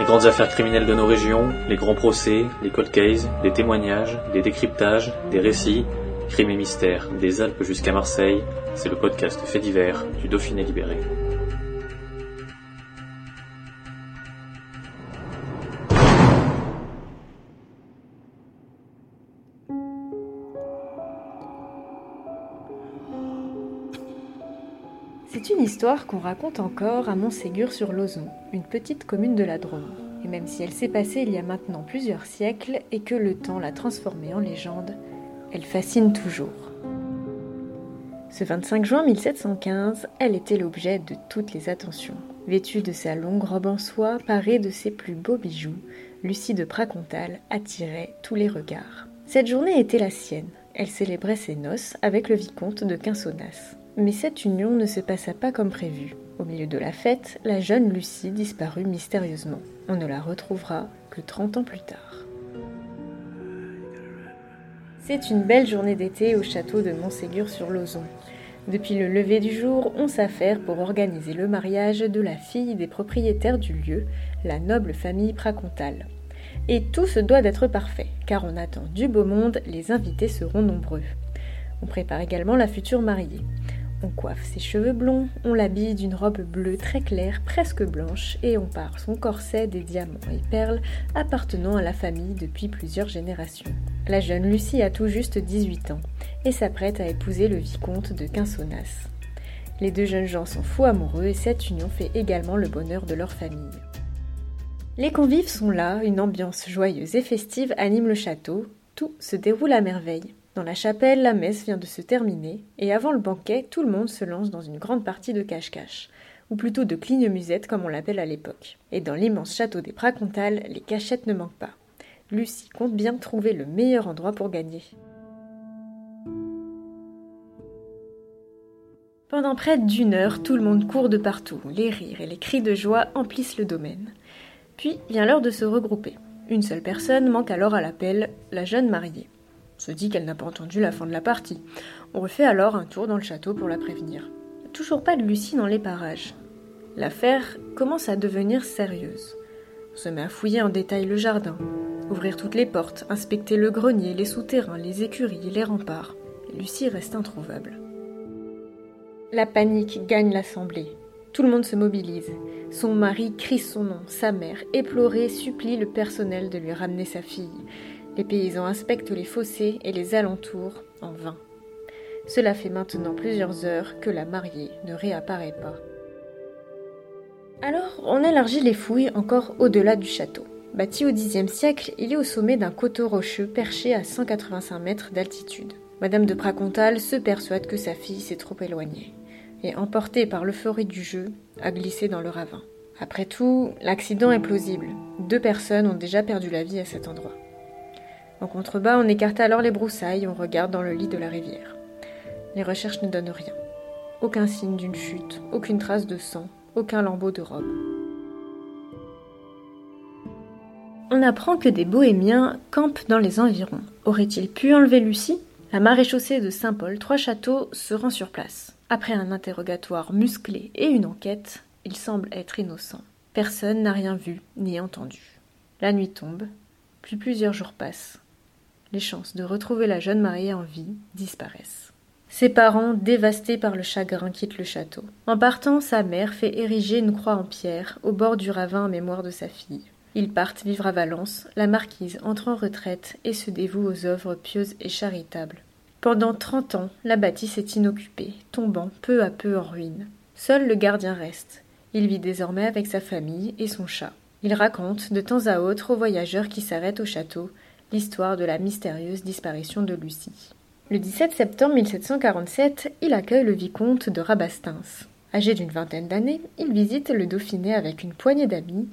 Les grandes affaires criminelles de nos régions, les grands procès, les cold cases, les témoignages, les décryptages, des récits, crimes et mystères, des Alpes jusqu'à Marseille, c'est le podcast fait divers du Dauphiné libéré. Une histoire qu'on raconte encore à Montségur-sur-Lozon, une petite commune de la Drôme. Et même si elle s'est passée il y a maintenant plusieurs siècles et que le temps l'a transformée en légende, elle fascine toujours. Ce 25 juin 1715, elle était l'objet de toutes les attentions. Vêtue de sa longue robe en soie, parée de ses plus beaux bijoux, Lucie de Pracontal attirait tous les regards. Cette journée était la sienne. Elle célébrait ses noces avec le vicomte de Quinsonnas. Mais cette union ne se passa pas comme prévu. Au milieu de la fête, la jeune Lucie disparut mystérieusement. On ne la retrouvera que 30 ans plus tard. C'est une belle journée d'été au château de Montségur-sur-Lozon. Depuis le lever du jour, on s'affaire pour organiser le mariage de la fille des propriétaires du lieu, la noble famille Pracontal. Et tout se doit d'être parfait, car on attend du beau monde, les invités seront nombreux. On prépare également la future mariée. On coiffe ses cheveux blonds, on l'habille d'une robe bleue très claire, presque blanche, et on part son corset des diamants et perles appartenant à la famille depuis plusieurs générations. La jeune Lucie a tout juste 18 ans et s'apprête à épouser le vicomte de Quinsonnas. Les deux jeunes gens sont fous amoureux et cette union fait également le bonheur de leur famille. Les convives sont là, une ambiance joyeuse et festive anime le château, tout se déroule à merveille. Dans la chapelle, la messe vient de se terminer, et avant le banquet, tout le monde se lance dans une grande partie de cache-cache, ou plutôt de cligne-musette comme on l'appelle à l'époque. Et dans l'immense château des Pracontal, les cachettes ne manquent pas. Lucie compte bien trouver le meilleur endroit pour gagner. Pendant près d'une heure, tout le monde court de partout, les rires et les cris de joie emplissent le domaine. Puis vient l'heure de se regrouper. Une seule personne manque alors à l'appel, la jeune mariée se dit qu'elle n'a pas entendu la fin de la partie. On refait alors un tour dans le château pour la prévenir. Toujours pas de Lucie dans les parages. L'affaire commence à devenir sérieuse. On se met à fouiller en détail le jardin, ouvrir toutes les portes, inspecter le grenier, les souterrains, les écuries les remparts. Lucie reste introuvable. La panique gagne l'assemblée. Tout le monde se mobilise. Son mari crie son nom, sa mère, éplorée, supplie le personnel de lui ramener sa fille. Les paysans inspectent les fossés et les alentours en vain. Cela fait maintenant plusieurs heures que la mariée ne réapparaît pas. Alors, on élargit les fouilles encore au-delà du château. Bâti au Xe siècle, il est au sommet d'un coteau rocheux perché à 185 mètres d'altitude. Madame de Pracontal se persuade que sa fille s'est trop éloignée et, emportée par l'euphorie du jeu, a glissé dans le ravin. Après tout, l'accident est plausible. Deux personnes ont déjà perdu la vie à cet endroit. En contrebas, on écarte alors les broussailles, on regarde dans le lit de la rivière. Les recherches ne donnent rien. Aucun signe d'une chute, aucune trace de sang, aucun lambeau de robe. On apprend que des bohémiens campent dans les environs. Aurait-il pu enlever Lucie? La maréchaussée de Saint-Paul, trois châteaux, se rend sur place. Après un interrogatoire musclé et une enquête, il semble être innocent. Personne n'a rien vu ni entendu. La nuit tombe, puis plusieurs jours passent les chances de retrouver la jeune mariée en vie disparaissent. Ses parents, dévastés par le chagrin, quittent le château. En partant, sa mère fait ériger une croix en pierre au bord du ravin en mémoire de sa fille. Ils partent vivre à Valence, la marquise entre en retraite et se dévoue aux œuvres pieuses et charitables. Pendant trente ans, la bâtisse est inoccupée, tombant peu à peu en ruine. Seul le gardien reste. Il vit désormais avec sa famille et son chat. Il raconte de temps à autre aux voyageurs qui s'arrêtent au château l'histoire de la mystérieuse disparition de Lucie. Le 17 septembre 1747, il accueille le vicomte de Rabastins. Âgé d'une vingtaine d'années, il visite le Dauphiné avec une poignée d'amis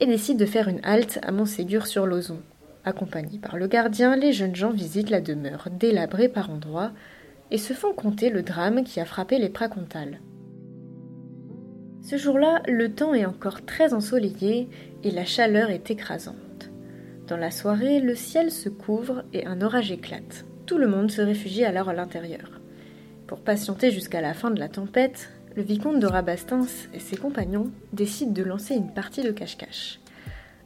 et décide de faire une halte à Montségur-sur-Lozon. Accompagnés par le gardien, les jeunes gens visitent la demeure, délabrée par endroits, et se font compter le drame qui a frappé les Pracontales. Ce jour-là, le temps est encore très ensoleillé et la chaleur est écrasante. Dans la soirée, le ciel se couvre et un orage éclate. Tout le monde se réfugie alors à l'intérieur. Pour patienter jusqu'à la fin de la tempête, le vicomte de Rabastins et ses compagnons décident de lancer une partie de cache-cache.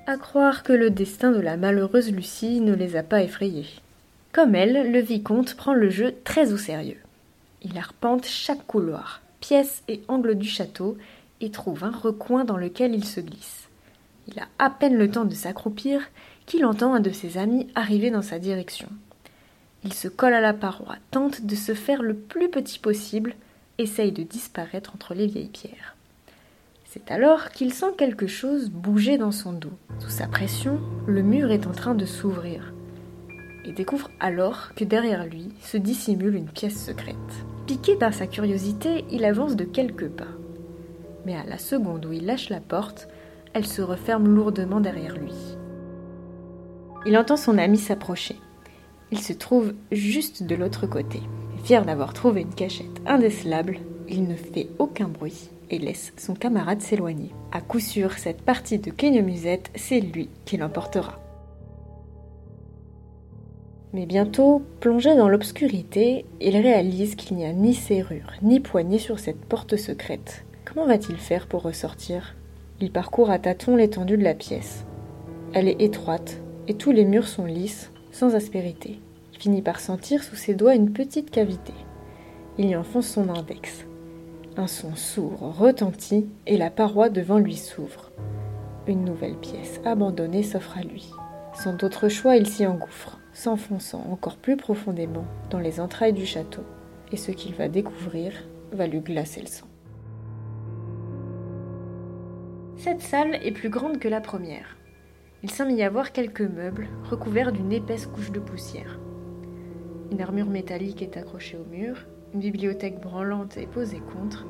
À croire que le destin de la malheureuse Lucie ne les a pas effrayés. Comme elle, le vicomte prend le jeu très au sérieux. Il arpente chaque couloir, pièce et angle du château et trouve un recoin dans lequel il se glisse. Il a à peine le temps de s'accroupir qu'il entend un de ses amis arriver dans sa direction. Il se colle à la paroi, tente de se faire le plus petit possible, essaye de disparaître entre les vieilles pierres. C'est alors qu'il sent quelque chose bouger dans son dos. Sous sa pression, le mur est en train de s'ouvrir. Et découvre alors que derrière lui se dissimule une pièce secrète. Piqué par sa curiosité, il avance de quelques pas mais à la seconde où il lâche la porte, elle se referme lourdement derrière lui. Il entend son ami s'approcher. Il se trouve juste de l'autre côté. Fier d'avoir trouvé une cachette indécelable, il ne fait aucun bruit et laisse son camarade s'éloigner. À coup sûr, cette partie de musette, c'est lui qui l'emportera. Mais bientôt, plongé dans l'obscurité, il réalise qu'il n'y a ni serrure ni poignée sur cette porte secrète. Comment va-t-il faire pour ressortir? Il parcourt à tâtons l'étendue de la pièce. Elle est étroite et tous les murs sont lisses, sans aspérité. Il finit par sentir sous ses doigts une petite cavité. Il y enfonce son index. Un son sourd retentit et la paroi devant lui s'ouvre. Une nouvelle pièce abandonnée s'offre à lui. Sans d'autre choix, il s'y engouffre, s'enfonçant encore plus profondément dans les entrailles du château. Et ce qu'il va découvrir va lui glacer le sang. Cette salle est plus grande que la première. Il semble y avoir quelques meubles recouverts d'une épaisse couche de poussière. Une armure métallique est accrochée au mur, une bibliothèque branlante est posée contre,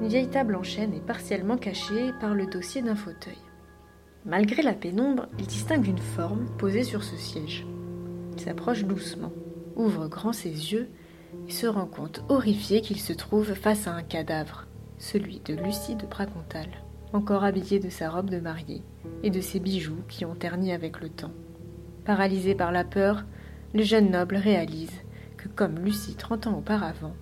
une vieille table en chêne est partiellement cachée par le dossier d'un fauteuil. Malgré la pénombre, il distingue une forme posée sur ce siège. Il s'approche doucement, ouvre grand ses yeux et se rend compte horrifié qu'il se trouve face à un cadavre, celui de Lucie de Pracontal encore habillée de sa robe de mariée et de ses bijoux qui ont terni avec le temps. Paralysé par la peur, le jeune noble réalise que, comme Lucie trente ans auparavant,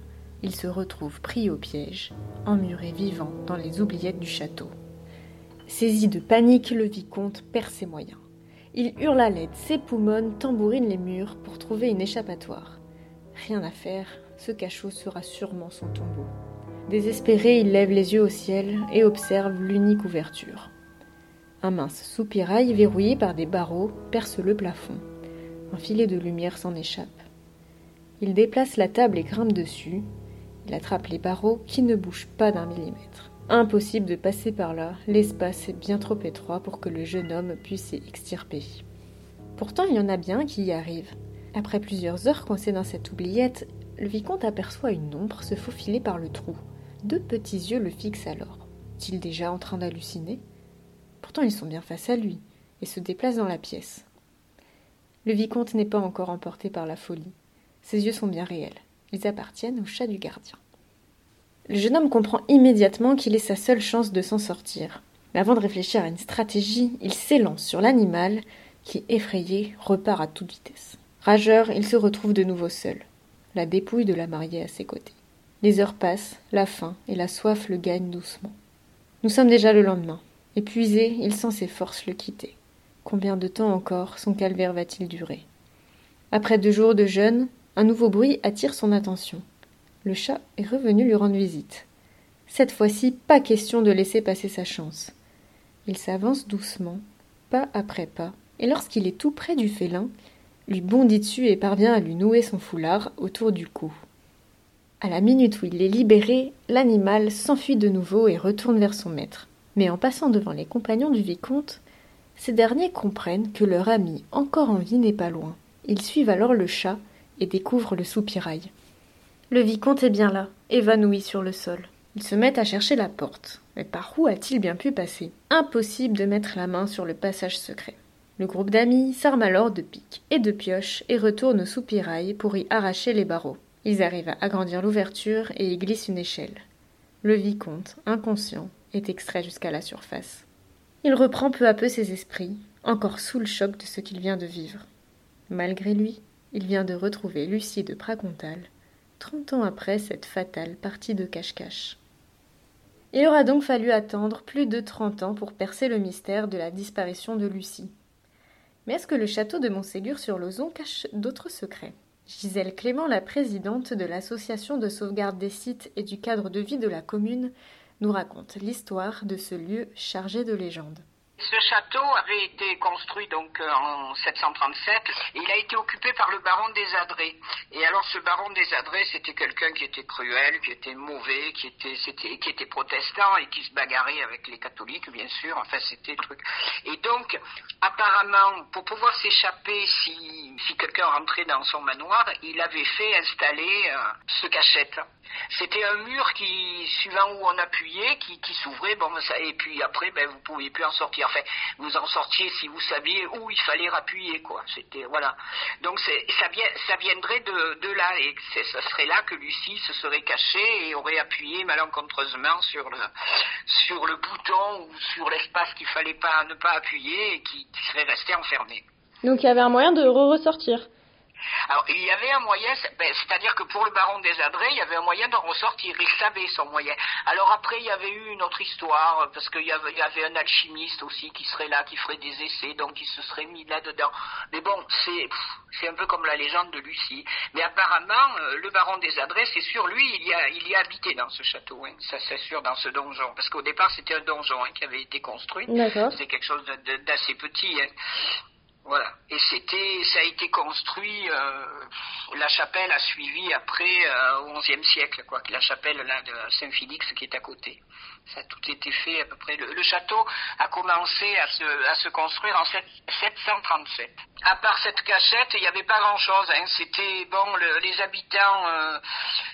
il se retrouve pris au piège, emmuré vivant dans les oubliettes du château. Saisi de panique, le vicomte perd ses moyens. Il hurle à l'aide, s'époumonne, tambourine les murs pour trouver une échappatoire. Rien à faire, ce cachot sera sûrement son tombeau. Désespéré, il lève les yeux au ciel et observe l'unique ouverture. Un mince soupirail verrouillé par des barreaux perce le plafond. Un filet de lumière s'en échappe. Il déplace la table et grimpe dessus. Il attrape les barreaux qui ne bougent pas d'un millimètre. Impossible de passer par là, l'espace est bien trop étroit pour que le jeune homme puisse s'y extirper. Pourtant, il y en a bien qui y arrivent. Après plusieurs heures coincé dans cette oubliette, le vicomte aperçoit une ombre se faufiler par le trou. Deux petits yeux le fixent alors. Est-il déjà en train d'halluciner? Pourtant ils sont bien face à lui, et se déplacent dans la pièce. Le vicomte n'est pas encore emporté par la folie. Ses yeux sont bien réels. Ils appartiennent au chat du gardien. Le jeune homme comprend immédiatement qu'il est sa seule chance de s'en sortir. Mais avant de réfléchir à une stratégie, il s'élance sur l'animal qui, effrayé, repart à toute vitesse. Rageur, il se retrouve de nouveau seul, la dépouille de la mariée à ses côtés. Les heures passent, la faim et la soif le gagnent doucement. Nous sommes déjà le lendemain. Épuisé, il sent ses forces le quitter. Combien de temps encore son calvaire va-t-il durer? Après deux jours de jeûne, un nouveau bruit attire son attention. Le chat est revenu lui rendre visite. Cette fois-ci, pas question de laisser passer sa chance. Il s'avance doucement, pas après pas, et lorsqu'il est tout près du félin, lui bondit dessus et parvient à lui nouer son foulard autour du cou. À la minute où il est libéré, l'animal s'enfuit de nouveau et retourne vers son maître. Mais en passant devant les compagnons du vicomte, ces derniers comprennent que leur ami encore en vie n'est pas loin. Ils suivent alors le chat et découvre le soupirail. Le vicomte est bien là, évanoui sur le sol. Il se met à chercher la porte. Mais par où a-t-il bien pu passer? Impossible de mettre la main sur le passage secret. Le groupe d'amis s'arme alors de piques et de pioches et retourne au soupirail pour y arracher les barreaux. Ils arrivent à agrandir l'ouverture et y glissent une échelle. Le vicomte, inconscient, est extrait jusqu'à la surface. Il reprend peu à peu ses esprits, encore sous le choc de ce qu'il vient de vivre. Malgré lui, il vient de retrouver Lucie de Pracontal, trente ans après cette fatale partie de cache-cache. Il aura donc fallu attendre plus de trente ans pour percer le mystère de la disparition de Lucie. Mais est-ce que le château de Montségur sur Lozon cache d'autres secrets? Gisèle Clément, la présidente de l'association de sauvegarde des sites et du cadre de vie de la commune, nous raconte l'histoire de ce lieu chargé de légendes. Ce château avait été construit donc euh, en 737 et il a été occupé par le baron des Adrets. Et alors ce baron des Adrets, c'était quelqu'un qui était cruel, qui était mauvais, qui était, c'était, qui était protestant et qui se bagarrait avec les catholiques, bien sûr. Enfin, c'était truc. Et donc, apparemment, pour pouvoir s'échapper, si, si quelqu'un rentrait dans son manoir, il avait fait installer euh, ce cachette. C'était un mur qui, suivant où on appuyait, qui, qui s'ouvrait, bon, ça, et puis après, ben, vous pouviez plus en sortir. Enfin, vous en sortiez si vous saviez où il fallait appuyer, quoi. C'était, voilà. Donc, ça, ça viendrait de, là, et ce serait là que Lucie se serait cachée et aurait appuyé malencontreusement sur le, bouton ou sur l'espace qu'il fallait pas, ne pas appuyer et qui, qui serait resté enfermé. Donc, il y avait un moyen de re-ressortir. Alors, il y avait un moyen, ben, c'est-à-dire que pour le baron des Adrets, il y avait un moyen d'en ressortir. Il savait son moyen. Alors après, il y avait eu une autre histoire, parce qu'il y avait, il y avait un alchimiste aussi qui serait là, qui ferait des essais, donc il se serait mis là-dedans. Mais bon, c'est, c'est un peu comme la légende de Lucie. Mais apparemment, euh, le baron des Adrets, c'est sûr, lui, il y a, il y a habité dans ce château, hein. ça c'est sûr, dans ce donjon. Parce qu'au départ, c'était un donjon hein, qui avait été construit. C'était quelque chose d'assez petit. Hein. Voilà. Et c'était, ça a été construit. Euh, la chapelle a suivi après euh, au XIe siècle, quoi. La chapelle là de Saint-Félix qui est à côté. Ça a tout été fait à peu près. Le, château a commencé à se, construire en 737. À part cette cachette, il n'y avait pas grand-chose. Hein. C'était bon, les habitants, euh,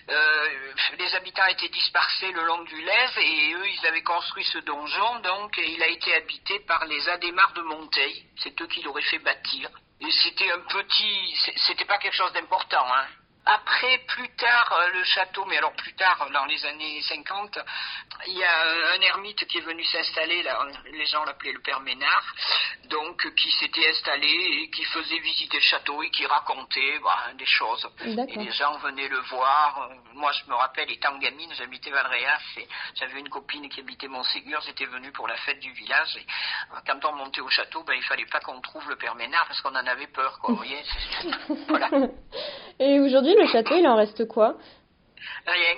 euh, les habitants étaient dispersés le long du Lèze et eux, ils avaient construit ce donjon. Donc, il a été habité par les Adémars de Monteil. C'est eux qui l'auraient fait bâtir. Et c'était un petit, c'était pas quelque chose d'important, hein. Après, plus tard, euh, le château, mais alors plus tard, dans les années 50, il y a un ermite qui est venu s'installer, les gens l'appelaient le père Ménard, donc qui s'était installé et qui faisait visiter le château et qui racontait bah, des choses. Et les gens venaient le voir. Moi, je me rappelle, étant gamine, j'habitais Valréas et j'avais une copine qui habitait Montségur, j'étais venue pour la fête du village. Et euh, quand on montait au château, ben, il fallait pas qu'on trouve le père Ménard parce qu'on en avait peur, quoi. Vous voyez voilà. Et aujourd'hui, le château, il en reste quoi? Rien.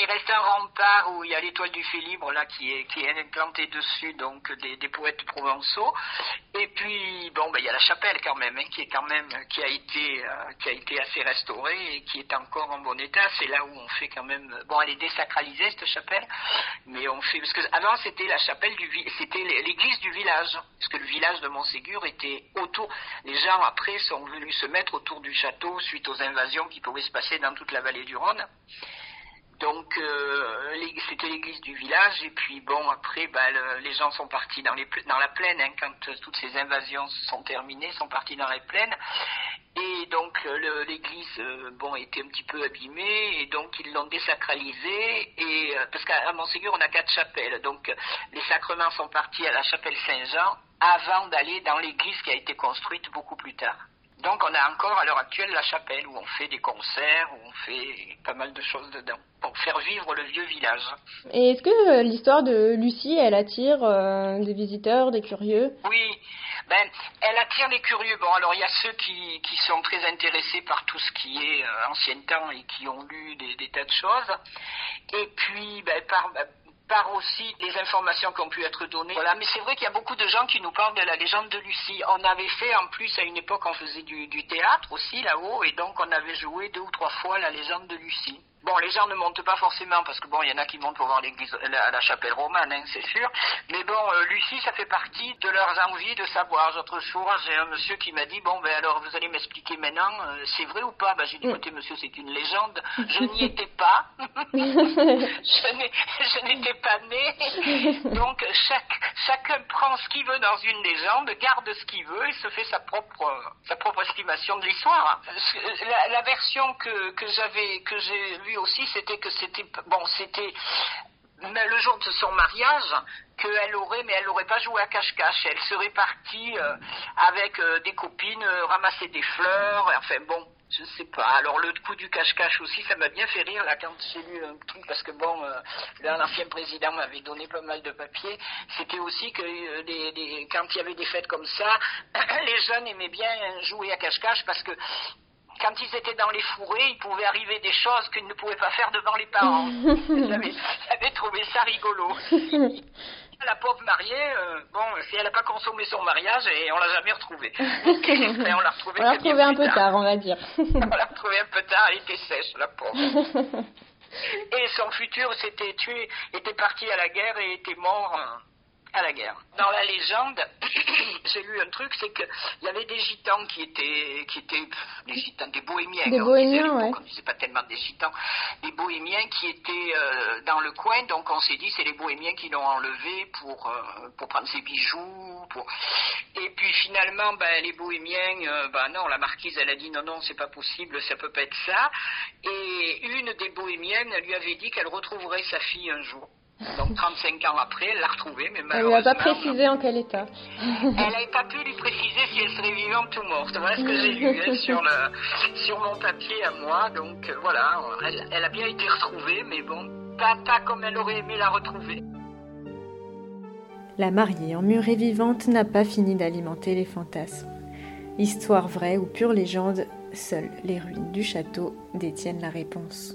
Il reste un rempart où il y a l'étoile du Félibre là qui est qui implantée dessus donc des, poètes provençaux. Et puis bon ben il y a la chapelle quand même hein, qui est quand même qui a été euh, qui a été assez restaurée et qui est encore en bon état. C'est là où on fait quand même bon elle est désacralisée cette chapelle mais on fait parce que avant c'était la chapelle du c'était l'église du village parce que le village de Montségur était autour les gens après sont venus se mettre autour du château suite aux invasions qui pouvaient se passer dans toute la vallée du Rhône donc euh, c'était l'église du village et puis bon après bah, les gens sont partis dans, la plaine hein, quand euh, toutes ces invasions sont terminées, sont partis dans les plaines et donc l'église euh, bon était un petit peu abîmée et donc ils l'ont désacralisée et parce qu'à Montségur on a quatre chapelles donc les sacrements sont partis à la chapelle Saint-Jean avant d'aller dans l'église qui a été construite beaucoup plus tard. Donc on a encore à l'heure actuelle la chapelle où on fait des concerts, où on fait pas mal de choses dedans pour faire vivre le vieux village. Et est-ce que euh, l'histoire de Lucie, elle attire euh, des visiteurs, des curieux? Oui, ben, elle attire les curieux. Bon, alors il y a ceux qui, qui sont très intéressés par tout ce qui est euh, ancien temps et qui ont lu des, des tas de choses. Et puis, ben, par, par aussi les informations qui ont pu être données. Voilà, mais c'est vrai qu'il y a beaucoup de gens qui nous parlent de la légende de Lucie. On avait fait en plus à une époque, on faisait du, du théâtre aussi là-haut, et donc on avait joué deux ou trois fois la légende de Lucie. Bon, les gens ne montent pas forcément parce que bon, il y en a qui montent pour voir l'église, la, la chapelle romane, hein, c'est sûr. Mais bon, euh, Lucie, ça fait partie de leurs envies de savoir. L'autre jour, j'ai un monsieur qui m'a dit bon, ben alors vous allez m'expliquer maintenant, euh, c'est vrai ou pas? Ben j'ai dit écoutez, monsieur, c'est une légende. Je n'y étais pas. je n'étais pas né. Donc chaque chacun prend ce qu'il veut dans une légende, garde ce qu'il veut et se fait sa propre sa propre estimation de l'histoire. La, la version que que j'avais que j'ai aussi, c'était que c'était bon, c'était le jour de son mariage qu'elle aurait, mais elle n'aurait pas joué à cache-cache. Elle serait partie euh, avec euh, des copines, euh, ramasser des fleurs, enfin bon, je sais pas. Alors le coup du cache-cache aussi, ça m'a bien fait rire là quand j'ai lu un truc, parce que bon, l'ancien président m'avait donné pas mal de papiers. C'était aussi que quand il y avait des fêtes comme ça, les jeunes aimaient bien jouer à cache-cache parce que quand ils étaient dans les fourrés, il pouvait arriver des choses qu'ils ne pouvaient pas faire devant les parents. J'avais trouvé ça rigolo. La pauvre mariée, euh, bon, si elle n'a pas consommé son mariage, et on l'a jamais retrouvée. on l'a retrouvée, retrouvée un peu tard. on va dire. on l'a retrouvée un peu tard, elle était sèche, la pauvre. et son futur s'était tué, était parti à la guerre et était mort. Euh, à la guerre. Dans la légende, j'ai lu un truc, c'est qu'il y avait des gitans qui étaient, qui étaient des gitans, des bohémiens. Des bohémiens, ouais. On disait pas tellement des gitans, des bohémiens qui étaient euh, dans le coin. Donc on s'est dit, c'est les bohémiens qui l'ont enlevé pour euh, pour prendre ses bijoux. Pour... Et puis finalement, ben, les bohémiens, euh, ben non, la marquise, elle a dit non, non, c'est pas possible, ça peut pas être ça. Et une des bohémiennes lui avait dit qu'elle retrouverait sa fille un jour. Donc 35 ans après, elle l'a retrouvée, mais malheureusement... Elle n'a pas précisé en quel état. elle n'avait pas pu lui préciser si elle serait vivante ou morte. Voilà ce que j'ai lu hein, sur, le, sur mon papier à moi. Donc euh, voilà, elle, elle, a bien été retrouvée, mais bon, pas, pas comme elle aurait aimé la retrouver. La mariée emmurée vivante n'a pas fini d'alimenter les fantasmes. Histoire vraie ou pure légende, seules les ruines du château détiennent la réponse.